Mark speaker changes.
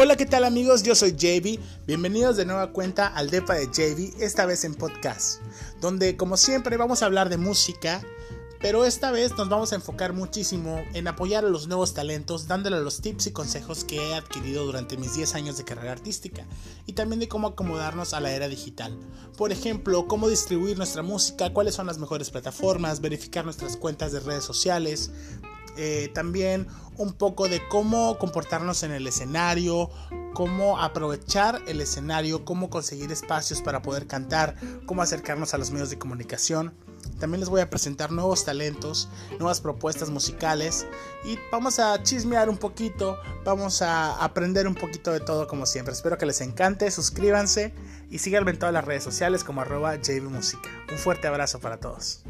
Speaker 1: Hola, ¿qué tal amigos? Yo soy JB. Bienvenidos de nueva cuenta al Depa de JB, esta vez en podcast, donde como siempre vamos a hablar de música, pero esta vez nos vamos a enfocar muchísimo en apoyar a los nuevos talentos, dándole los tips y consejos que he adquirido durante mis 10 años de carrera artística, y también de cómo acomodarnos a la era digital. Por ejemplo, cómo distribuir nuestra música, cuáles son las mejores plataformas, verificar nuestras cuentas de redes sociales, eh, también un poco de cómo comportarnos en el escenario, cómo aprovechar el escenario, cómo conseguir espacios para poder cantar, cómo acercarnos a los medios de comunicación. También les voy a presentar nuevos talentos, nuevas propuestas musicales y vamos a chismear un poquito, vamos a aprender un poquito de todo como siempre. Espero que les encante, suscríbanse y síganme en todas las redes sociales como arroba JVMusica. Un fuerte abrazo para todos.